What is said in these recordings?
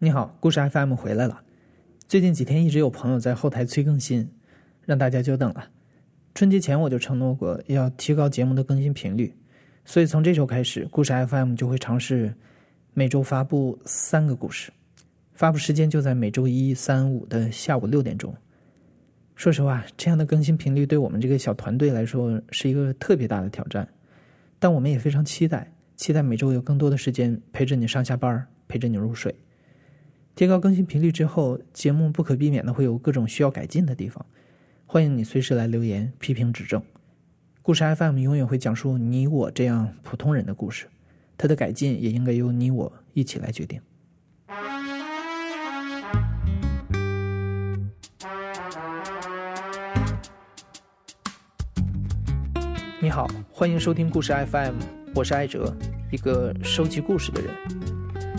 你好，故事 FM 回来了。最近几天一直有朋友在后台催更新，让大家久等了。春节前我就承诺过要提高节目的更新频率，所以从这周开始，故事 FM 就会尝试每周发布三个故事，发布时间就在每周一、三、五的下午六点钟。说实话，这样的更新频率对我们这个小团队来说是一个特别大的挑战，但我们也非常期待，期待每周有更多的时间陪着你上下班，陪着你入睡。提高更新频率之后，节目不可避免的会有各种需要改进的地方。欢迎你随时来留言批评指正。故事 FM 永远会讲述你我这样普通人的故事，它的改进也应该由你我一起来决定。你好，欢迎收听故事 FM，我是艾哲，一个收集故事的人。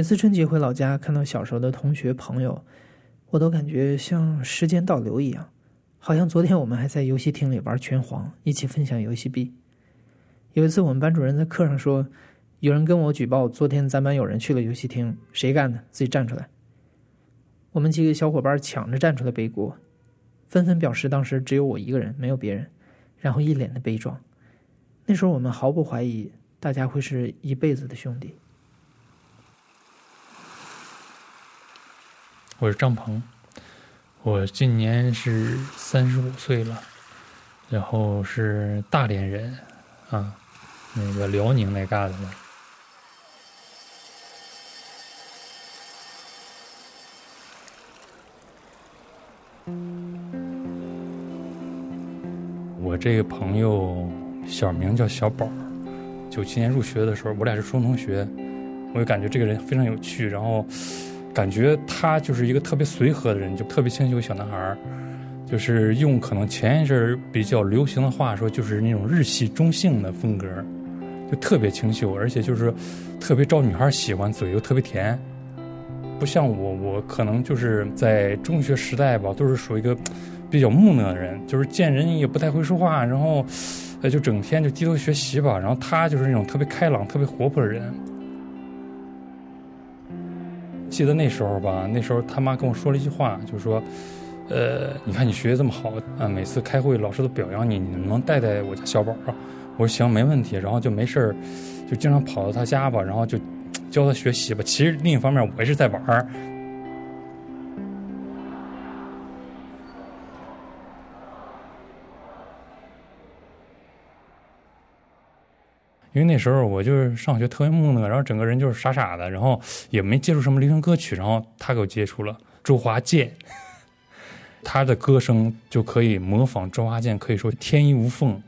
每次春节回老家，看到小时候的同学朋友，我都感觉像时间倒流一样，好像昨天我们还在游戏厅里玩拳皇，一起分享游戏币。有一次，我们班主任在课上说，有人跟我举报，昨天咱班有人去了游戏厅，谁干的？自己站出来。我们几个小伙伴抢着站出来背锅，纷纷表示当时只有我一个人，没有别人，然后一脸的悲壮。那时候我们毫不怀疑，大家会是一辈子的兄弟。我是张鹏，我今年是三十五岁了，然后是大连人，啊，那个辽宁那嘎达的。我这个朋友小名叫小宝，九七年入学的时候，我俩是初中同学，我就感觉这个人非常有趣，然后。感觉他就是一个特别随和的人，就特别清秀小男孩儿，就是用可能前一阵儿比较流行的话说，就是那种日系中性的风格，就特别清秀，而且就是特别招女孩喜欢，嘴又特别甜。不像我，我可能就是在中学时代吧，都是属于一个比较木讷的人，就是见人也不太会说话，然后就整天就低头学习吧。然后他就是那种特别开朗、特别活泼的人。记得那时候吧，那时候他妈跟我说了一句话，就是说，呃，你看你学习这么好啊，每次开会老师都表扬你，你能不能带带我家小宝啊？我说行，没问题。然后就没事，就经常跑到他家吧，然后就教他学习吧。其实另一方面，我也是在玩。因为那时候我就是上学特别木讷，然后整个人就是傻傻的，然后也没接触什么流行歌曲，然后他给我接触了周华健，他的歌声就可以模仿周华健，可以说天衣无缝，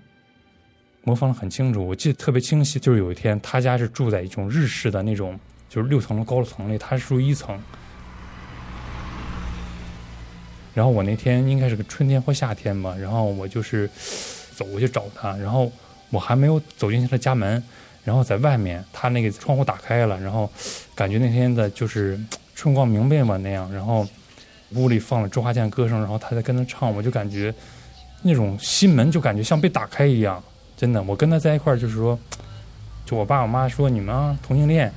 模仿的很清楚。我记得特别清晰，就是有一天他家是住在一种日式的那种就是六层楼高层里，他是住一层，然后我那天应该是个春天或夏天吧，然后我就是走过去找他，然后。我还没有走进他的家门，然后在外面，他那个窗户打开了，然后感觉那天的就是春光明媚嘛那样，然后屋里放了周华健歌声，然后他在跟他唱，我就感觉那种心门就感觉像被打开一样，真的，我跟他在一块儿就是说，就我爸我妈说你们啊同性恋。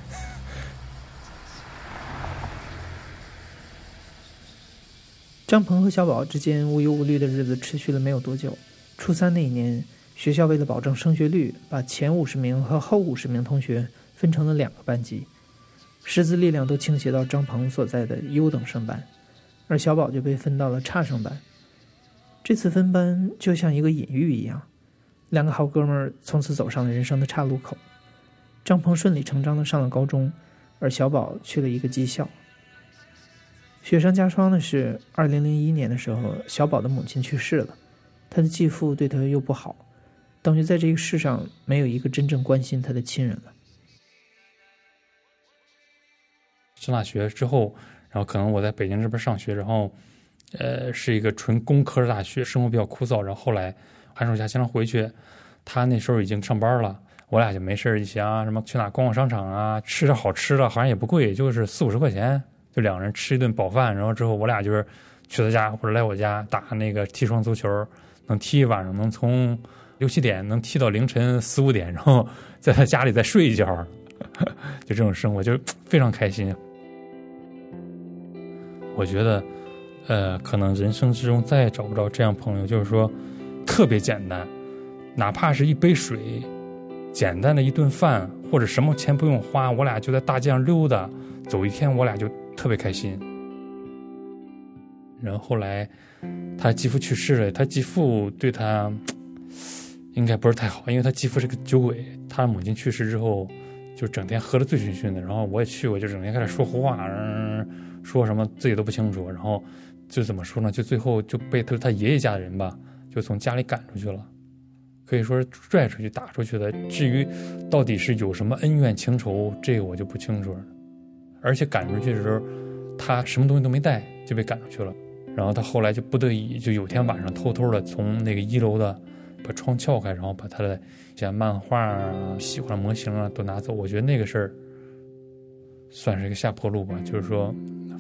张鹏和小宝之间无忧无虑的日子持续了没有多久，初三那一年。学校为了保证升学率，把前五十名和后五十名同学分成了两个班级，师资力量都倾斜到张鹏所在的优等生班，而小宝就被分到了差生班。这次分班就像一个隐喻一样，两个好哥们儿从此走上了人生的岔路口。张鹏顺理成章的上了高中，而小宝去了一个技校。雪上加霜的是，二零零一年的时候，小宝的母亲去世了，他的继父对他又不好。等于在这个世上没有一个真正关心他的亲人了。上大学之后，然后可能我在北京这边上学，然后呃是一个纯工科的大学，生活比较枯燥。然后后来寒暑假经常回去，他那时候已经上班了，我俩就没事儿一起啊，什么去哪逛逛商场啊，吃点好吃的，好像也不贵，就是四五十块钱，就两个人吃一顿饱饭。然后之后我俩就是去他家或者来我家打那个踢双足球，能踢一晚上，能从六七点能踢到凌晨四五点，然后 在他家里再睡一觉，就这种生活就非常开心。我觉得，呃，可能人生之中再也找不着这样朋友，就是说特别简单，哪怕是一杯水，简单的一顿饭，或者什么钱不用花，我俩就在大街上溜达，走一天，我俩就特别开心。然后后来他继父去世了，他继父对他应该不是太好，因为他继父是个酒鬼，他母亲去世之后，就整天喝得醉醺醺的，然后我也去过，就整天开始说胡话，说什么自己都不清楚，然后就怎么说呢？就最后就被他他爷爷家的人吧，就从家里赶出去了，可以说是拽出去打出去的。至于到底是有什么恩怨情仇，这个我就不清楚了。而且赶出去的时候，他什么东西都没带就被赶出去了。然后他后来就不得已，就有天晚上偷偷的从那个一楼的把窗撬开，然后把他的像漫画啊、喜欢的模型啊都拿走。我觉得那个事儿算是一个下坡路吧，就是说。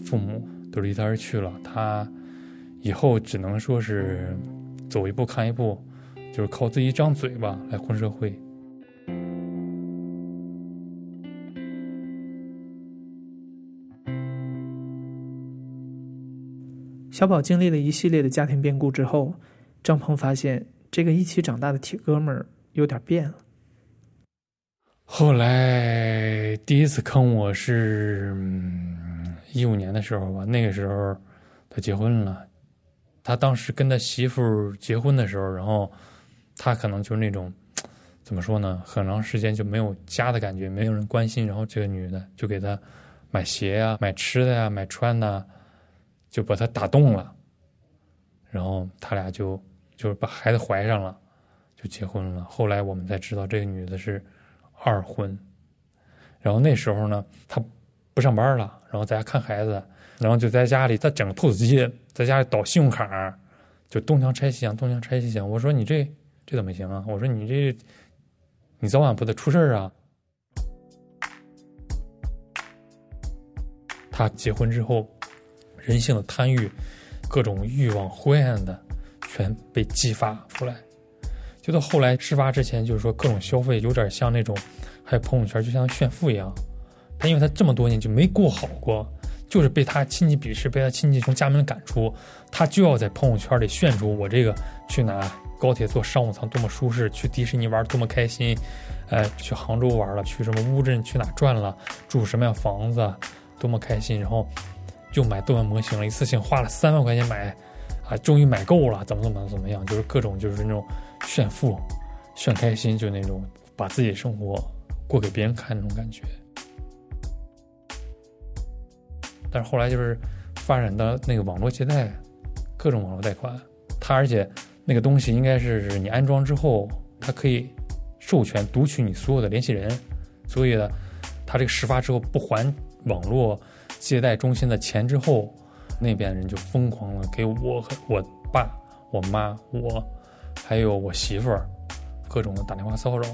父母都离他而去了，他以后只能说是走一步看一步，就是靠自己一张嘴吧来混社会。小宝经历了一系列的家庭变故之后，张鹏发现这个一起长大的铁哥们儿有点变了。后来第一次坑我是。一五年的时候吧，那个时候他结婚了。他当时跟他媳妇结婚的时候，然后他可能就是那种怎么说呢，很长时间就没有家的感觉，没有人关心。然后这个女的就给他买鞋呀、买吃的呀、买穿的，就把他打动了。然后他俩就就是把孩子怀上了，就结婚了。后来我们才知道，这个女的是二婚。然后那时候呢，她。不上班了，然后在家看孩子，然后就在家里，她整个 POS 机，在家里导信用卡，就东墙拆西墙，东墙拆西墙。我说你这这怎么行啊？我说你这，你早晚不得出事儿啊？他结婚之后，人性的贪欲，各种欲望、灰暗的，全被激发出来。就到后来事发之前，就是说各种消费，有点像那种，还有朋友圈，就像炫富一样。他因为他这么多年就没过好过，就是被他亲戚鄙视，被他亲戚从家门赶出，他就要在朋友圈里炫出我这个去哪高铁坐商务舱多么舒适，去迪士尼玩多么开心，呃，去杭州玩了，去什么乌镇去哪转了，住什么样房子，多么开心，然后就买动漫模型了，一次性花了三万块钱买，啊，终于买够了，怎么怎么怎么样，就是各种就是那种炫富、炫开心，就那种把自己生活过给别人看那种感觉。但是后来就是发展到那个网络借贷，各种网络贷款，它而且那个东西应该是你安装之后，它可以授权读取你所有的联系人，所以呢，他这个事发之后不还网络借贷中心的钱之后，那边人就疯狂了，给我和我爸、我妈、我还有我媳妇儿各种的打电话骚扰。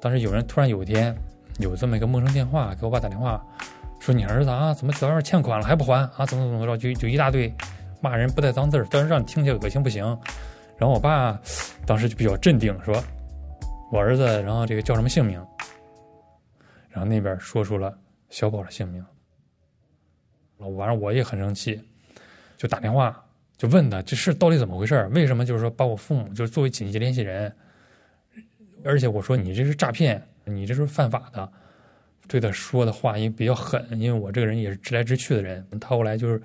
当时有人突然有一天有这么一个陌生电话给我爸打电话。说你儿子啊，怎么早上欠款了还不还啊？怎么怎么着？就就一大堆骂人不带脏字儿，但是让你听起来恶心不行。然后我爸当时就比较镇定，说我儿子，然后这个叫什么姓名？然后那边说出了小宝的姓名。完了，我也很生气，就打电话就问他这事到底怎么回事？为什么就是说把我父母就是作为紧急联系人？而且我说你这是诈骗，你这是犯法的。对他说的话也比较狠，因为我这个人也是直来直去的人。他后来就是，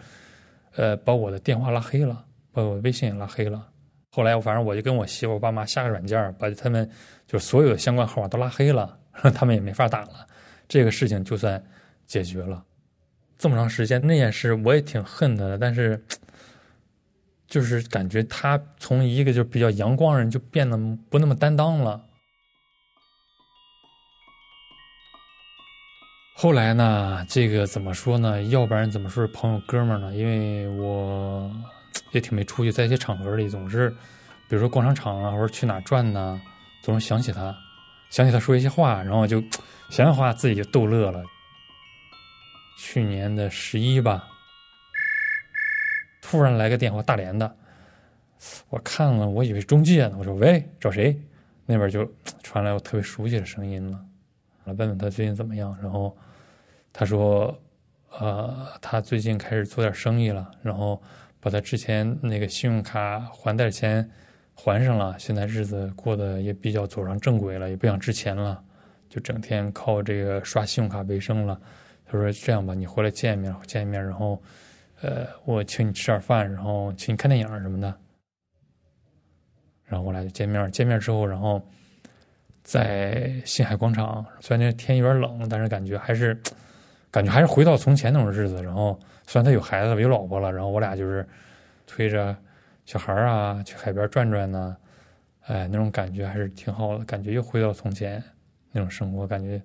呃，把我的电话拉黑了，把我微信也拉黑了。后来我反正我就跟我媳妇、我爸妈下个软件，把他们就所有的相关号码都拉黑了，他们也没法打了。这个事情就算解决了。这么长时间那件事我也挺恨他的，但是就是感觉他从一个就比较阳光人，就变得不那么担当了。后来呢，这个怎么说呢？要不然怎么说是朋友哥们儿呢？因为我也挺没出息，在一些场合里总是，比如说逛商场啊，或者去哪转呢，总是想起他，想起他说一些话，然后就 想想话自己就逗乐了。去年的十一吧，突然来个电话，大连的，我看了，我以为中介呢，我说喂，找谁？那边就传来我特别熟悉的声音了。我问问他最近怎么样，然后他说，呃，他最近开始做点生意了，然后把他之前那个信用卡还贷钱还上了，现在日子过得也比较走上正轨了，也不想之前了，就整天靠这个刷信用卡为生了。就说这样吧，你回来见一面，见一面，然后，呃，我请你吃点饭，然后请你看电影什么的。然后我俩就见面，见面之后，然后。在新海广场，虽然那天有点冷，但是感觉还是，感觉还是回到从前那种日子。然后虽然他有孩子有老婆了，然后我俩就是推着小孩啊去海边转转呢，哎，那种感觉还是挺好的，感觉又回到从前那种生活，感觉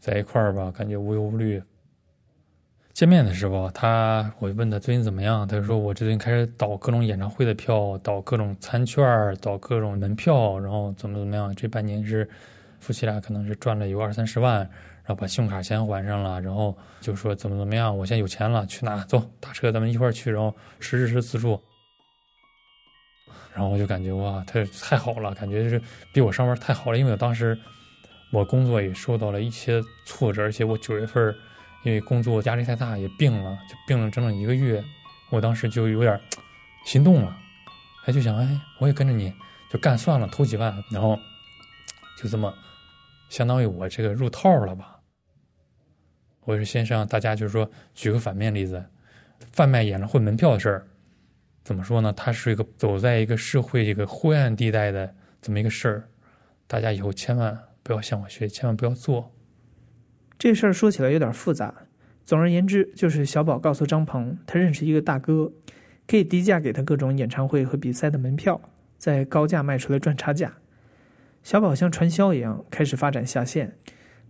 在一块儿吧，感觉无忧无虑。见面的时候，他我问他最近怎么样，他就说我最近开始倒各种演唱会的票，倒各种餐券，倒各种门票，然后怎么怎么样。这半年是夫妻俩可能是赚了有二三十万，然后把信用卡钱还上了，然后就说怎么怎么样，我现在有钱了，去哪走？打车咱们一块儿去，然后十日是自助。然后我就感觉哇，他太好了，感觉就是比我上班太好了，因为我当时我工作也受到了一些挫折，而且我九月份。因为工作压力太大，也病了，就病了整整一个月。我当时就有点心动了，哎，就想，哎，我也跟着你就干算了，投几万，然后就这么，相当于我这个入套了吧。我是先让大家就是说，举个反面例子，贩卖演唱会门票的事儿，怎么说呢？它是一个走在一个社会这个灰暗地带的这么一个事儿，大家以后千万不要向我学，千万不要做。这事儿说起来有点复杂，总而言之，就是小宝告诉张鹏，他认识一个大哥，可以低价给他各种演唱会和比赛的门票，再高价卖出来赚差价。小宝像传销一样开始发展下线，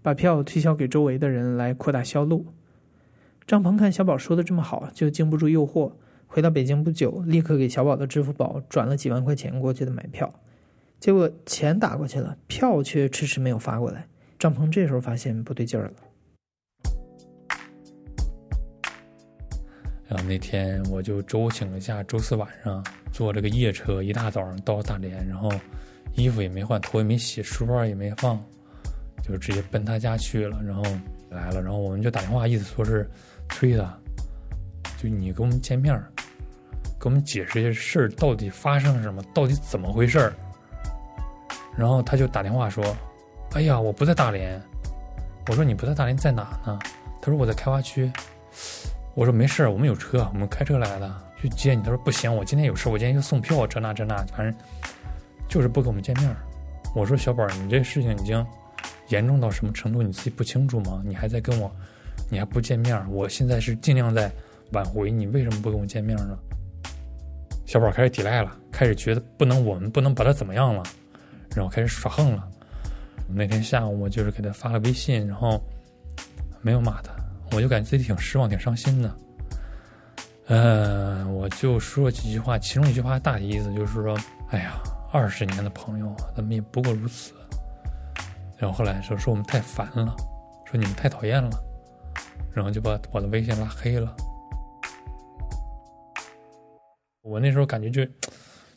把票推销给周围的人来扩大销路。张鹏看小宝说的这么好，就经不住诱惑，回到北京不久，立刻给小宝的支付宝转了几万块钱过去的买票。结果钱打过去了，票却迟迟没有发过来。张鹏这时候发现不对劲儿了。然后那天我就周请了假，周四晚上坐这个夜车，一大早上到大连，然后衣服也没换，头也没洗，书包也没放，就直接奔他家去了。然后来了，然后我们就打电话，意思说是催他，就你跟我们见面，给我们解释一下事儿到底发生了什么，到底怎么回事儿。然后他就打电话说。哎呀，我不在大连。我说你不在大连，在哪呢？他说我在开发区。我说没事我们有车，我们开车来的去接你。他说不行，我今天有事，我今天要送票，这那这那，反正就是不跟我们见面。我说小宝，你这事情已经严重到什么程度？你自己不清楚吗？你还在跟我，你还不见面？我现在是尽量在挽回，你为什么不跟我见面呢？小宝开始抵赖了，开始觉得不能，我们不能把他怎么样了，然后开始耍横了。那天下午，我就是给他发了微信，然后没有骂他，我就感觉自己挺失望、挺伤心的。嗯，我就说了几句话，其中一句话大体意思就是说：“哎呀，二十年的朋友，咱们也不过如此。”然后后来说说我们太烦了，说你们太讨厌了，然后就把我的微信拉黑了。我那时候感觉就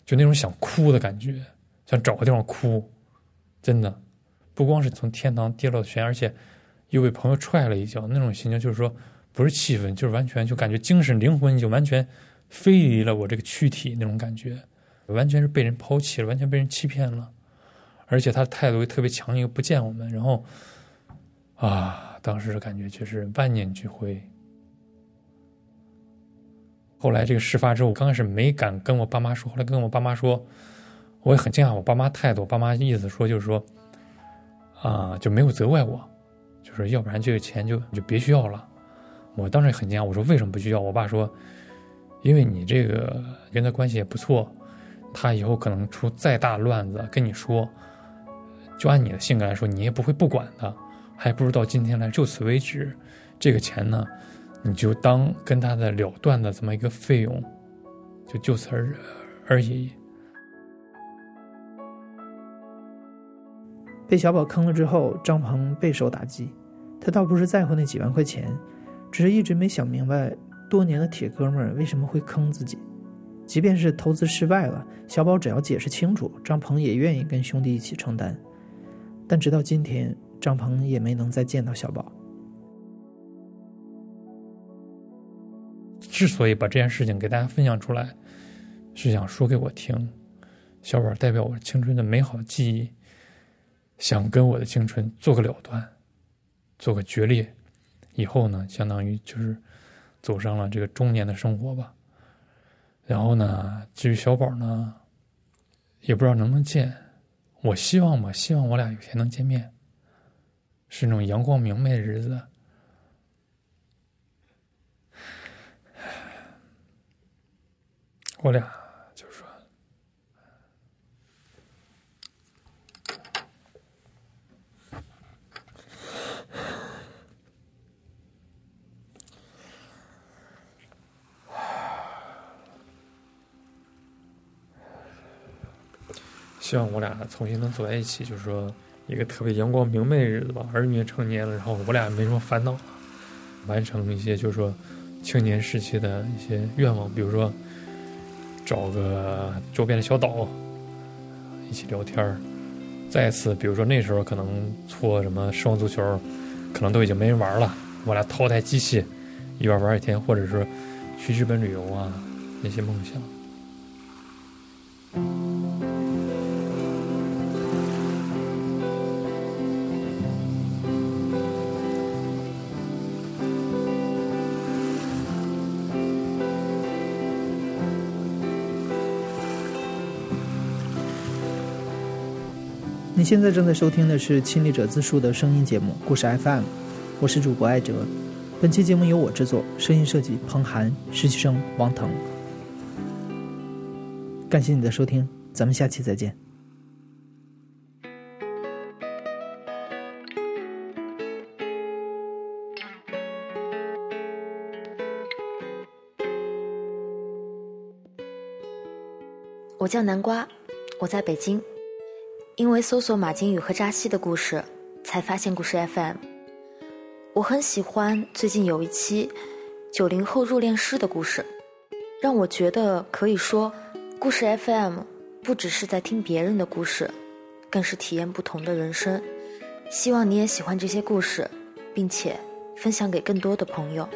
就那种想哭的感觉，想找个地方哭，真的。不光是从天堂跌落悬崖，而且又被朋友踹了一脚，那种心情就是说，不是气愤，就是完全就感觉精神灵魂就完全飞离了我这个躯体那种感觉，完全是被人抛弃了，完全被人欺骗了，而且他的态度又特别强硬，又不见我们，然后啊，当时的感觉却是万念俱灰。后来这个事发之后，刚开始没敢跟我爸妈说，后来跟我爸妈说，我也很惊讶，我爸妈态度，我爸妈意思说就是说。啊，就没有责怪我，就是要不然这个钱就就别需要了。我当时很惊讶，我说为什么不需要？我爸说，因为你这个跟他关系也不错，他以后可能出再大乱子跟你说，就按你的性格来说，你也不会不管的。还不如到今天来，就此为止。这个钱呢，你就当跟他的了断的这么一个费用，就就此而而已。被小宝坑了之后，张鹏备受打击。他倒不是在乎那几万块钱，只是一直没想明白，多年的铁哥们儿为什么会坑自己。即便是投资失败了，小宝只要解释清楚，张鹏也愿意跟兄弟一起承担。但直到今天，张鹏也没能再见到小宝。之所以把这件事情给大家分享出来，是想说给我听，小宝代表我青春的美好记忆，想跟我的青春做个了断，做个决裂。以后呢，相当于就是走上了这个中年的生活吧。然后呢，至于小宝呢，也不知道能不能见。我希望吧，希望我俩有天能见面，是那种阳光明媚的日子。我俩就是说，希望我俩重新能走在一起，就是说一个特别阳光明媚的日子吧。儿女也成年了，然后我俩也没什么烦恼，完成一些就是说青年时期的一些愿望，比如说。找个周边的小岛，一起聊天儿。再次，比如说那时候可能搓什么双足球，可能都已经没人玩了。我俩淘汰机器，一边玩一天，或者是去日本旅游啊，那些梦想。现在正在收听的是亲历者自述的声音节目《故事 FM》，我是主播艾哲。本期节目由我制作，声音设计彭涵，实习生王腾。感谢你的收听，咱们下期再见。我叫南瓜，我在北京。因为搜索马金宇和扎西的故事，才发现故事 FM。我很喜欢最近有一期九零后入殓师的故事，让我觉得可以说，故事 FM 不只是在听别人的故事，更是体验不同的人生。希望你也喜欢这些故事，并且分享给更多的朋友。